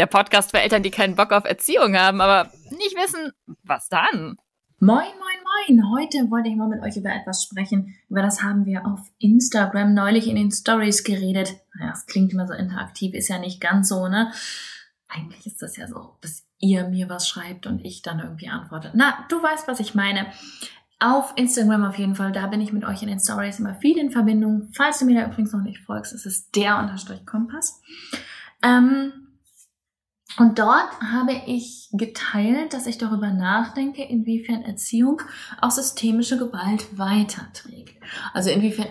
der Podcast für Eltern, die keinen Bock auf Erziehung haben, aber nicht wissen, was dann. Moin, moin, moin. Heute wollte ich mal mit euch über etwas sprechen. Über das haben wir auf Instagram neulich in den Stories geredet. Naja, es klingt immer so interaktiv, ist ja nicht ganz so, ne? Eigentlich ist das ja so, dass ihr mir was schreibt und ich dann irgendwie antworte. Na, du weißt, was ich meine. Auf Instagram auf jeden Fall, da bin ich mit euch in den Stories immer viel in Verbindung. Falls du mir da übrigens noch nicht folgst, ist es der Unterstrich Kompass. Ähm, und dort habe ich geteilt, dass ich darüber nachdenke, inwiefern Erziehung auch systemische Gewalt weiterträgt. Also inwiefern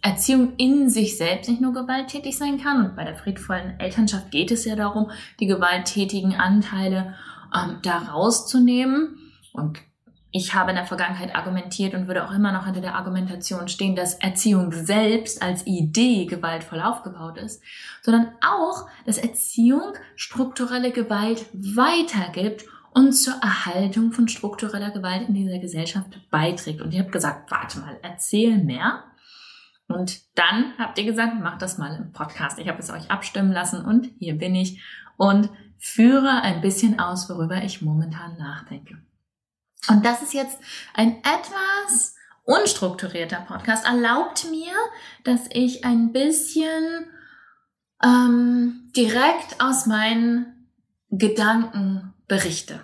Erziehung in sich selbst nicht nur gewalttätig sein kann. Und bei der friedvollen Elternschaft geht es ja darum, die gewalttätigen Anteile ähm, da rauszunehmen. Und ich habe in der Vergangenheit argumentiert und würde auch immer noch hinter der Argumentation stehen, dass Erziehung selbst als Idee gewaltvoll aufgebaut ist, sondern auch, dass Erziehung strukturelle Gewalt weitergibt und zur Erhaltung von struktureller Gewalt in dieser Gesellschaft beiträgt. Und ihr habt gesagt, warte mal, erzähl mehr. Und dann habt ihr gesagt, macht das mal im Podcast. Ich habe es euch abstimmen lassen und hier bin ich und führe ein bisschen aus, worüber ich momentan nachdenke. Und das ist jetzt ein etwas unstrukturierter Podcast. Erlaubt mir, dass ich ein bisschen ähm, direkt aus meinen Gedanken berichte.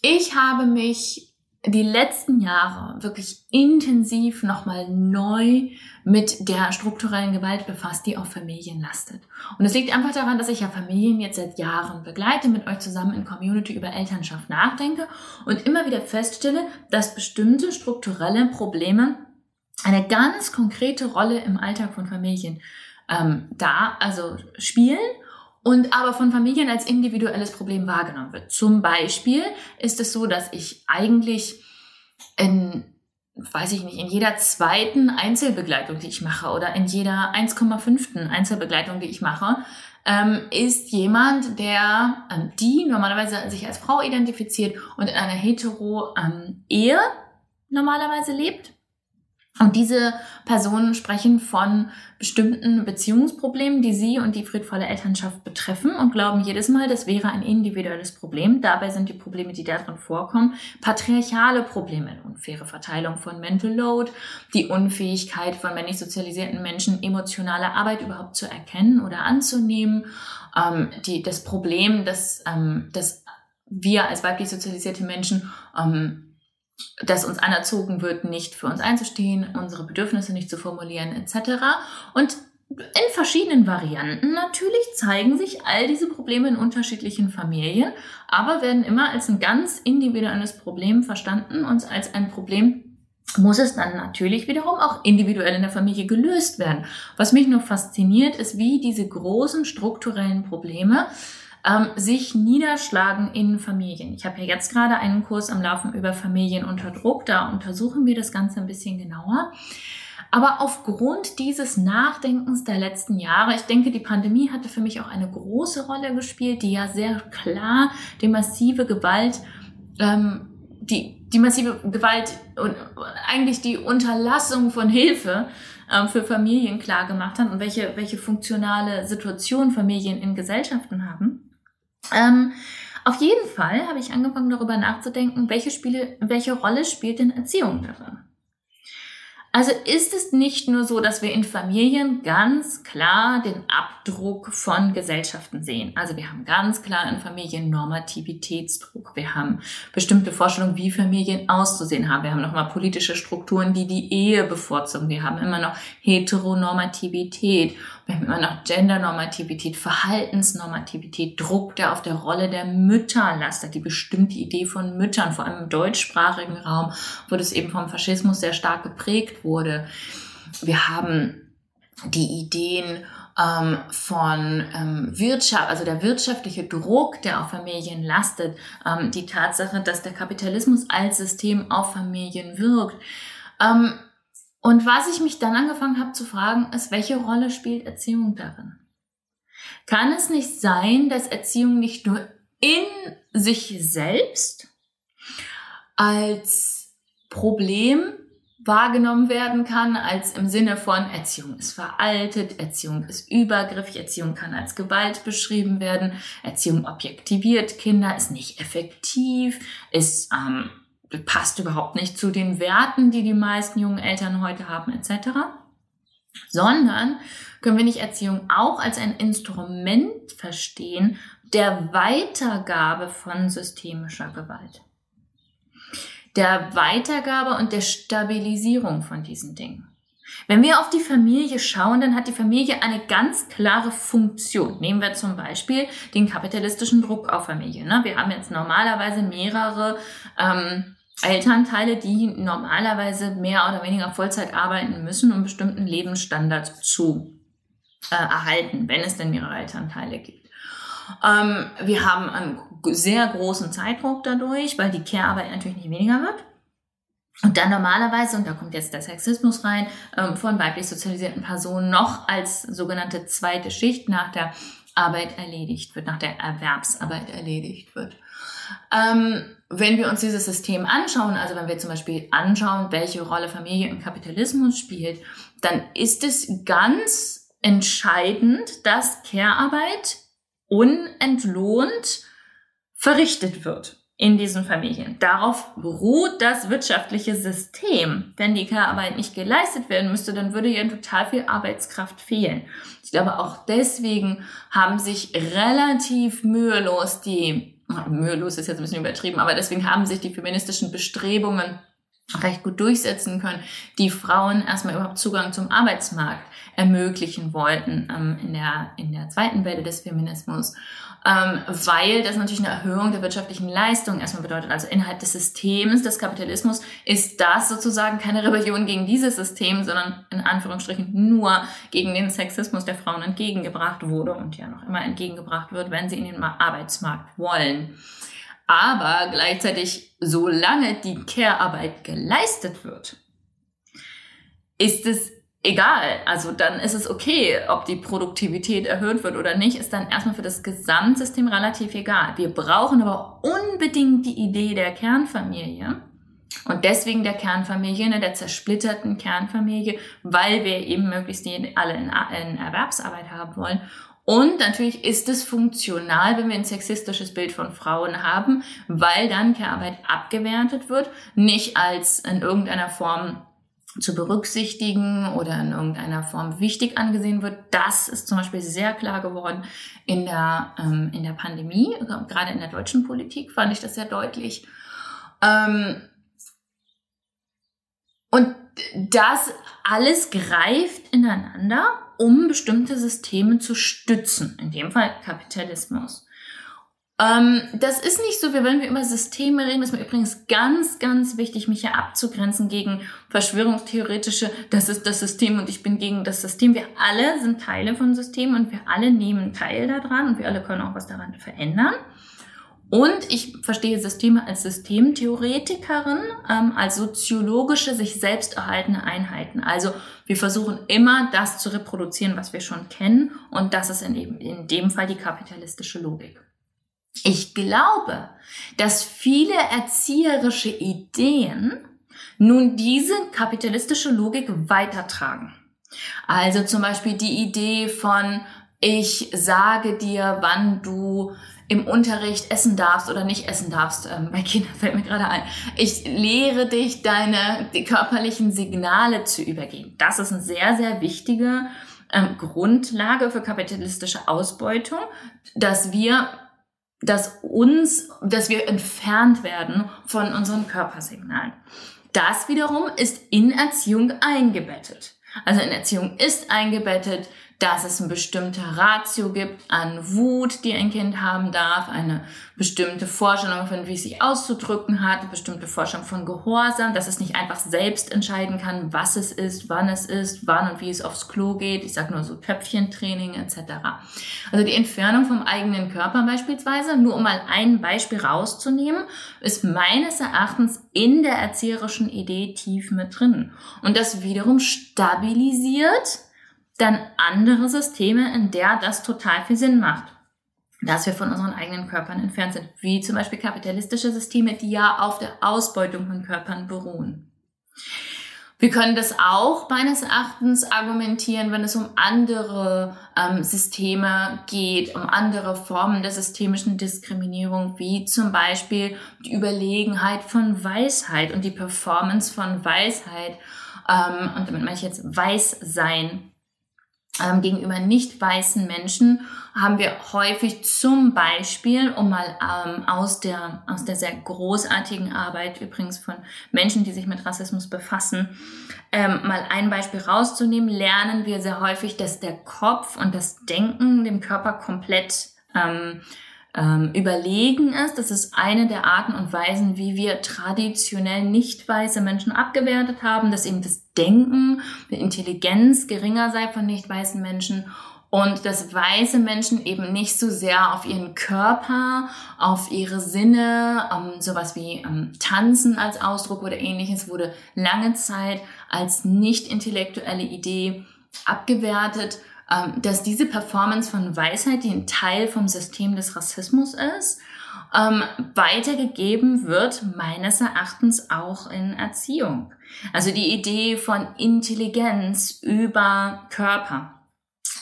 Ich habe mich die letzten Jahre wirklich intensiv nochmal neu mit der strukturellen Gewalt befasst, die auf Familien lastet. Und es liegt einfach daran, dass ich ja Familien jetzt seit Jahren begleite, mit euch zusammen in Community über Elternschaft nachdenke und immer wieder feststelle, dass bestimmte strukturelle Probleme eine ganz konkrete Rolle im Alltag von Familien ähm, da, also spielen und aber von Familien als individuelles Problem wahrgenommen wird. Zum Beispiel ist es so, dass ich eigentlich in, weiß ich nicht, in jeder zweiten Einzelbegleitung, die ich mache oder in jeder 1,5. Einzelbegleitung, die ich mache, ähm, ist jemand, der, ähm, die normalerweise sich als Frau identifiziert und in einer hetero ähm, Ehe normalerweise lebt und diese Personen sprechen von bestimmten Beziehungsproblemen, die sie und die friedvolle Elternschaft betreffen und glauben jedes Mal, das wäre ein individuelles Problem. Dabei sind die Probleme, die darin vorkommen, patriarchale Probleme, unfaire Verteilung von Mental Load, die Unfähigkeit von männlich sozialisierten Menschen, emotionale Arbeit überhaupt zu erkennen oder anzunehmen, ähm, die, das Problem, dass, ähm, dass wir als weiblich sozialisierte Menschen ähm, dass uns anerzogen wird, nicht für uns einzustehen, unsere Bedürfnisse nicht zu formulieren etc. Und in verschiedenen Varianten natürlich zeigen sich all diese Probleme in unterschiedlichen Familien, aber werden immer als ein ganz individuelles Problem verstanden und als ein Problem muss es dann natürlich wiederum auch individuell in der Familie gelöst werden. Was mich nur fasziniert, ist, wie diese großen strukturellen Probleme ähm, sich niederschlagen in Familien. Ich habe ja jetzt gerade einen Kurs am Laufen über Familien unter Druck. Da untersuchen wir das Ganze ein bisschen genauer. Aber aufgrund dieses Nachdenkens der letzten Jahre, ich denke, die Pandemie hatte für mich auch eine große Rolle gespielt, die ja sehr klar die massive Gewalt, ähm, die, die massive Gewalt und eigentlich die Unterlassung von Hilfe ähm, für Familien klar gemacht hat und welche, welche funktionale Situation Familien in Gesellschaften haben. Ähm, auf jeden Fall habe ich angefangen darüber nachzudenken, welche, Spiele, welche Rolle spielt denn Erziehung darin? Also ist es nicht nur so, dass wir in Familien ganz klar den Abdruck von Gesellschaften sehen. Also wir haben ganz klar in Familien Normativitätsdruck. Wir haben bestimmte Vorstellungen, wie Familien auszusehen haben. Wir haben nochmal politische Strukturen, die die Ehe bevorzugen. Wir haben immer noch Heteronormativität. Wir haben immer noch Gendernormativität, Verhaltensnormativität, Druck, der auf der Rolle der Mütter lastet, die bestimmte Idee von Müttern, vor allem im deutschsprachigen Raum, wo das eben vom Faschismus sehr stark geprägt wurde. Wir haben die Ideen ähm, von ähm, Wirtschaft, also der wirtschaftliche Druck, der auf Familien lastet, ähm, die Tatsache, dass der Kapitalismus als System auf Familien wirkt. Ähm, und was ich mich dann angefangen habe zu fragen, ist, welche Rolle spielt Erziehung darin? Kann es nicht sein, dass Erziehung nicht nur in sich selbst als Problem wahrgenommen werden kann, als im Sinne von Erziehung ist veraltet, Erziehung ist übergriffig, Erziehung kann als Gewalt beschrieben werden, Erziehung objektiviert Kinder, ist nicht effektiv, ist ähm, passt überhaupt nicht zu den Werten, die die meisten jungen Eltern heute haben, etc. Sondern können wir nicht Erziehung auch als ein Instrument verstehen der Weitergabe von systemischer Gewalt. Der Weitergabe und der Stabilisierung von diesen Dingen. Wenn wir auf die Familie schauen, dann hat die Familie eine ganz klare Funktion. Nehmen wir zum Beispiel den kapitalistischen Druck auf Familie. Ne? Wir haben jetzt normalerweise mehrere ähm, Elternteile, die normalerweise mehr oder weniger Vollzeit arbeiten müssen, um bestimmten Lebensstandard zu äh, erhalten, wenn es denn mehrere Elternteile gibt. Ähm, wir haben einen sehr großen Zeitdruck dadurch, weil die Care-Arbeit natürlich nicht weniger wird. Und dann normalerweise, und da kommt jetzt der Sexismus rein, ähm, von weiblich sozialisierten Personen noch als sogenannte zweite Schicht nach der Arbeit erledigt wird, nach der Erwerbsarbeit erledigt wird. Ähm, wenn wir uns dieses System anschauen, also wenn wir zum Beispiel anschauen, welche Rolle Familie im Kapitalismus spielt, dann ist es ganz entscheidend, dass Care-Arbeit unentlohnt verrichtet wird in diesen Familien. Darauf beruht das wirtschaftliche System. Wenn die Care-Arbeit nicht geleistet werden müsste, dann würde ja total viel Arbeitskraft fehlen. Ich glaube, auch deswegen haben sich relativ mühelos die mühelos ist jetzt ein bisschen übertrieben, aber deswegen haben sich die feministischen Bestrebungen recht gut durchsetzen können, die Frauen erstmal überhaupt Zugang zum Arbeitsmarkt ermöglichen wollten ähm, in, der, in der zweiten Welle des Feminismus, ähm, weil das natürlich eine Erhöhung der wirtschaftlichen Leistung erstmal bedeutet. Also innerhalb des Systems des Kapitalismus ist das sozusagen keine Rebellion gegen dieses System, sondern in Anführungsstrichen nur gegen den Sexismus der Frauen entgegengebracht wurde und ja noch immer entgegengebracht wird, wenn sie in den Arbeitsmarkt wollen. Aber gleichzeitig, solange die Care-Arbeit geleistet wird, ist es egal. Also dann ist es okay, ob die Produktivität erhöht wird oder nicht, ist dann erstmal für das Gesamtsystem relativ egal. Wir brauchen aber unbedingt die Idee der Kernfamilie. Und deswegen der Kernfamilie, ne, der zersplitterten Kernfamilie, weil wir eben möglichst alle in Erwerbsarbeit haben wollen. Und natürlich ist es funktional, wenn wir ein sexistisches Bild von Frauen haben, weil dann Care-Arbeit abgewertet wird, nicht als in irgendeiner Form zu berücksichtigen oder in irgendeiner Form wichtig angesehen wird. Das ist zum Beispiel sehr klar geworden in der, ähm, in der Pandemie, gerade in der deutschen Politik fand ich das sehr deutlich. Ähm, und das alles greift ineinander um bestimmte Systeme zu stützen, in dem Fall Kapitalismus. Ähm, das ist nicht so, wir wollen wir über Systeme reden. Ist mir übrigens ganz, ganz wichtig, mich hier abzugrenzen gegen verschwörungstheoretische, das ist das System und ich bin gegen das System. Wir alle sind Teile von Systemen und wir alle nehmen teil daran und wir alle können auch was daran verändern. Und ich verstehe Systeme als Systemtheoretikerin, ähm, als soziologische, sich selbst erhaltene Einheiten. Also wir versuchen immer das zu reproduzieren, was wir schon kennen. Und das ist in, in dem Fall die kapitalistische Logik. Ich glaube, dass viele erzieherische Ideen nun diese kapitalistische Logik weitertragen. Also zum Beispiel die Idee von, ich sage dir, wann du im Unterricht essen darfst oder nicht essen darfst. Ähm, bei Kindern fällt mir gerade ein. Ich lehre dich, deine körperlichen Signale zu übergehen. Das ist eine sehr, sehr wichtige ähm, Grundlage für kapitalistische Ausbeutung, dass wir dass uns, dass wir entfernt werden von unseren Körpersignalen. Das wiederum ist in Erziehung eingebettet. Also in Erziehung ist eingebettet, dass es eine bestimmte Ratio gibt an Wut, die ein Kind haben darf, eine bestimmte Vorstellung von, wie es sich auszudrücken hat, eine bestimmte Vorstellung von Gehorsam, dass es nicht einfach selbst entscheiden kann, was es ist, wann es ist, wann und wie es aufs Klo geht. Ich sage nur so Töpfchentraining etc. Also die Entfernung vom eigenen Körper beispielsweise, nur um mal ein Beispiel rauszunehmen, ist meines Erachtens in der erzieherischen Idee tief mit drin. Und das wiederum stabilisiert dann andere Systeme, in der das total viel Sinn macht. Dass wir von unseren eigenen Körpern entfernt sind. Wie zum Beispiel kapitalistische Systeme, die ja auf der Ausbeutung von Körpern beruhen. Wir können das auch meines Erachtens argumentieren, wenn es um andere ähm, Systeme geht, um andere Formen der systemischen Diskriminierung, wie zum Beispiel die Überlegenheit von Weisheit und die Performance von Weisheit. Ähm, und damit meine ich jetzt Weißsein gegenüber nicht weißen Menschen haben wir häufig zum Beispiel, um mal ähm, aus, der, aus der sehr großartigen Arbeit übrigens von Menschen, die sich mit Rassismus befassen, ähm, mal ein Beispiel rauszunehmen, lernen wir sehr häufig, dass der Kopf und das Denken dem Körper komplett ähm, ähm, überlegen ist. Das ist eine der Arten und Weisen, wie wir traditionell nicht weiße Menschen abgewertet haben, dass eben das Denken, die Intelligenz geringer sei von nicht weißen Menschen und dass weiße Menschen eben nicht so sehr auf ihren Körper, auf ihre Sinne, um, sowas wie um, Tanzen als Ausdruck oder ähnliches wurde lange Zeit als nicht intellektuelle Idee abgewertet ähm, dass diese Performance von Weisheit, die ein Teil vom System des Rassismus ist, ähm, weitergegeben wird, meines Erachtens auch in Erziehung. Also die Idee von Intelligenz über Körper.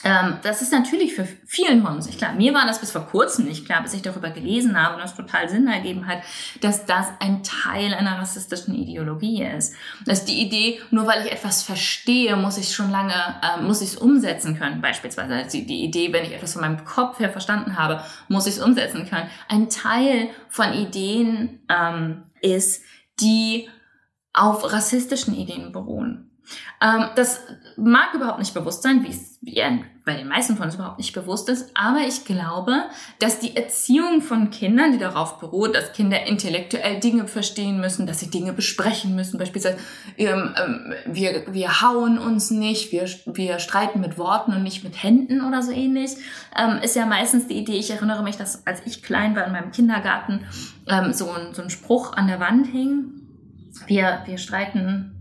Ähm, das ist natürlich für vielen von uns nicht klar. Mir war das bis vor kurzem nicht klar, bis ich darüber gelesen habe und das total Sinn ergeben hat, dass das ein Teil einer rassistischen Ideologie ist. Dass die Idee, nur weil ich etwas verstehe, muss ich schon lange, äh, muss ich es umsetzen können. Beispielsweise also die Idee, wenn ich etwas von meinem Kopf her verstanden habe, muss ich es umsetzen können. Ein Teil von Ideen ähm, ist, die auf rassistischen Ideen beruhen. Ähm, das mag überhaupt nicht bewusst sein, wie es bei den meisten von uns überhaupt nicht bewusst ist, aber ich glaube, dass die Erziehung von Kindern, die darauf beruht, dass Kinder intellektuell Dinge verstehen müssen, dass sie Dinge besprechen müssen, beispielsweise ähm, ähm, wir, wir hauen uns nicht, wir, wir streiten mit Worten und nicht mit Händen oder so ähnlich, ähm, ist ja meistens die Idee, ich erinnere mich, dass als ich klein war in meinem Kindergarten ähm, so, ein, so ein Spruch an der Wand hing, wir, wir streiten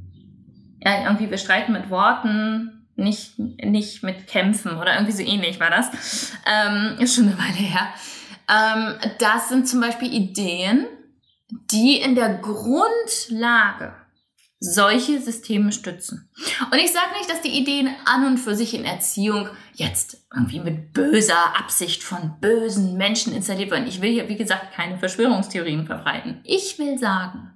ja, irgendwie wir streiten mit Worten, nicht, nicht mit Kämpfen oder irgendwie so ähnlich war das. Ähm, ist schon eine Weile her. Ähm, das sind zum Beispiel Ideen, die in der Grundlage solche Systeme stützen. Und ich sage nicht, dass die Ideen an und für sich in Erziehung jetzt irgendwie mit böser Absicht von bösen Menschen installiert werden. Ich will hier, wie gesagt, keine Verschwörungstheorien verbreiten. Ich will sagen,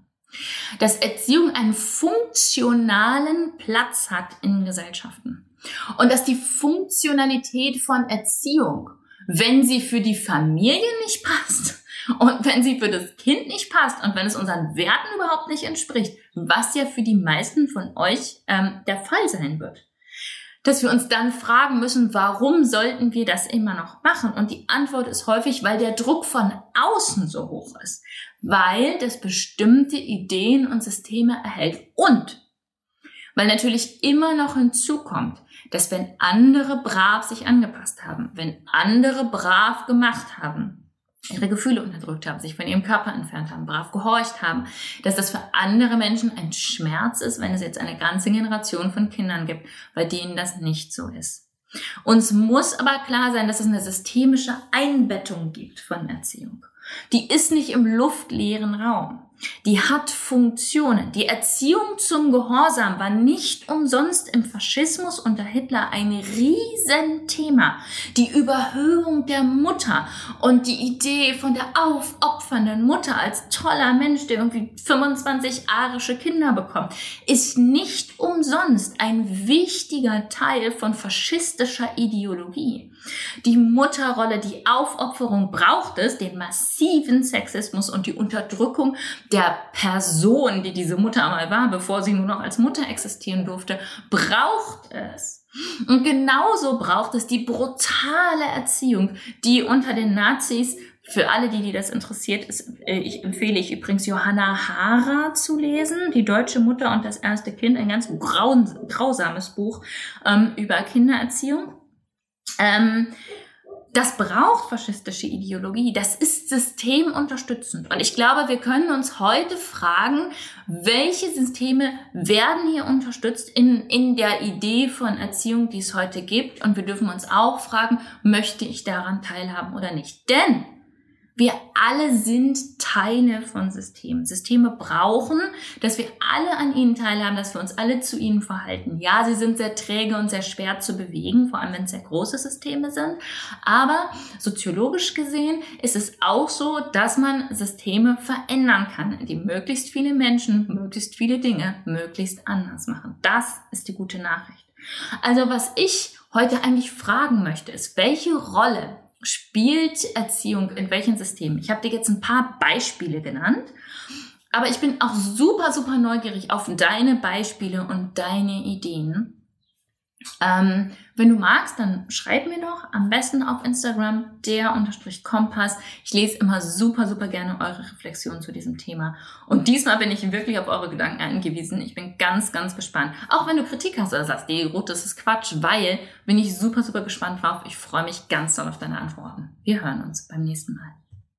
dass Erziehung einen funktionalen Platz hat in Gesellschaften. Und dass die Funktionalität von Erziehung, wenn sie für die Familie nicht passt und wenn sie für das Kind nicht passt und wenn es unseren Werten überhaupt nicht entspricht, was ja für die meisten von euch ähm, der Fall sein wird, dass wir uns dann fragen müssen, warum sollten wir das immer noch machen? Und die Antwort ist häufig, weil der Druck von außen so hoch ist, weil das bestimmte Ideen und Systeme erhält und weil natürlich immer noch hinzukommt, dass wenn andere brav sich angepasst haben, wenn andere brav gemacht haben, ihre Gefühle unterdrückt haben, sich von ihrem Körper entfernt haben, brav gehorcht haben, dass das für andere Menschen ein Schmerz ist, wenn es jetzt eine ganze Generation von Kindern gibt, bei denen das nicht so ist. Uns muss aber klar sein, dass es eine systemische Einbettung gibt von Erziehung. Die ist nicht im luftleeren Raum. Die hat Funktionen. Die Erziehung zum Gehorsam war nicht umsonst im Faschismus unter Hitler ein Riesenthema. Die Überhöhung der Mutter und die Idee von der aufopfernden Mutter als toller Mensch, der irgendwie 25 arische Kinder bekommt, ist nicht umsonst ein wichtiger Teil von faschistischer Ideologie. Die Mutterrolle, die Aufopferung braucht es, den massiven Sexismus und die Unterdrückung der Person, die diese Mutter einmal war, bevor sie nur noch als Mutter existieren durfte, braucht es. Und genauso braucht es die brutale Erziehung, die unter den Nazis für alle, die, die das interessiert, ist, äh, ich empfehle ich übrigens Johanna Hara zu lesen, die deutsche Mutter und das erste Kind, ein ganz grausames Buch ähm, über Kindererziehung. Ähm, das braucht faschistische Ideologie. Das ist systemunterstützend. Und ich glaube, wir können uns heute fragen, welche Systeme werden hier unterstützt in, in der Idee von Erziehung, die es heute gibt. Und wir dürfen uns auch fragen, möchte ich daran teilhaben oder nicht? Denn wir alle sind Teile von Systemen. Systeme brauchen, dass wir alle an ihnen teilhaben, dass wir uns alle zu ihnen verhalten. Ja, sie sind sehr träge und sehr schwer zu bewegen, vor allem wenn es sehr große Systeme sind. Aber soziologisch gesehen ist es auch so, dass man Systeme verändern kann, die möglichst viele Menschen, möglichst viele Dinge möglichst anders machen. Das ist die gute Nachricht. Also was ich heute eigentlich fragen möchte, ist, welche Rolle spielt Erziehung in welchen Systemen? Ich habe dir jetzt ein paar Beispiele genannt, aber ich bin auch super, super neugierig auf deine Beispiele und deine Ideen. Ähm, wenn du magst, dann schreib mir doch am besten auf Instagram der unterstrich Kompass. Ich lese immer super, super gerne eure Reflexionen zu diesem Thema. Und diesmal bin ich wirklich auf eure Gedanken angewiesen. Ich bin ganz, ganz gespannt. Auch wenn du Kritik hast oder sagst, die Ruth, das ist Quatsch, weil bin ich super, super gespannt drauf. Ich freue mich ganz doll auf deine Antworten. Wir hören uns beim nächsten Mal.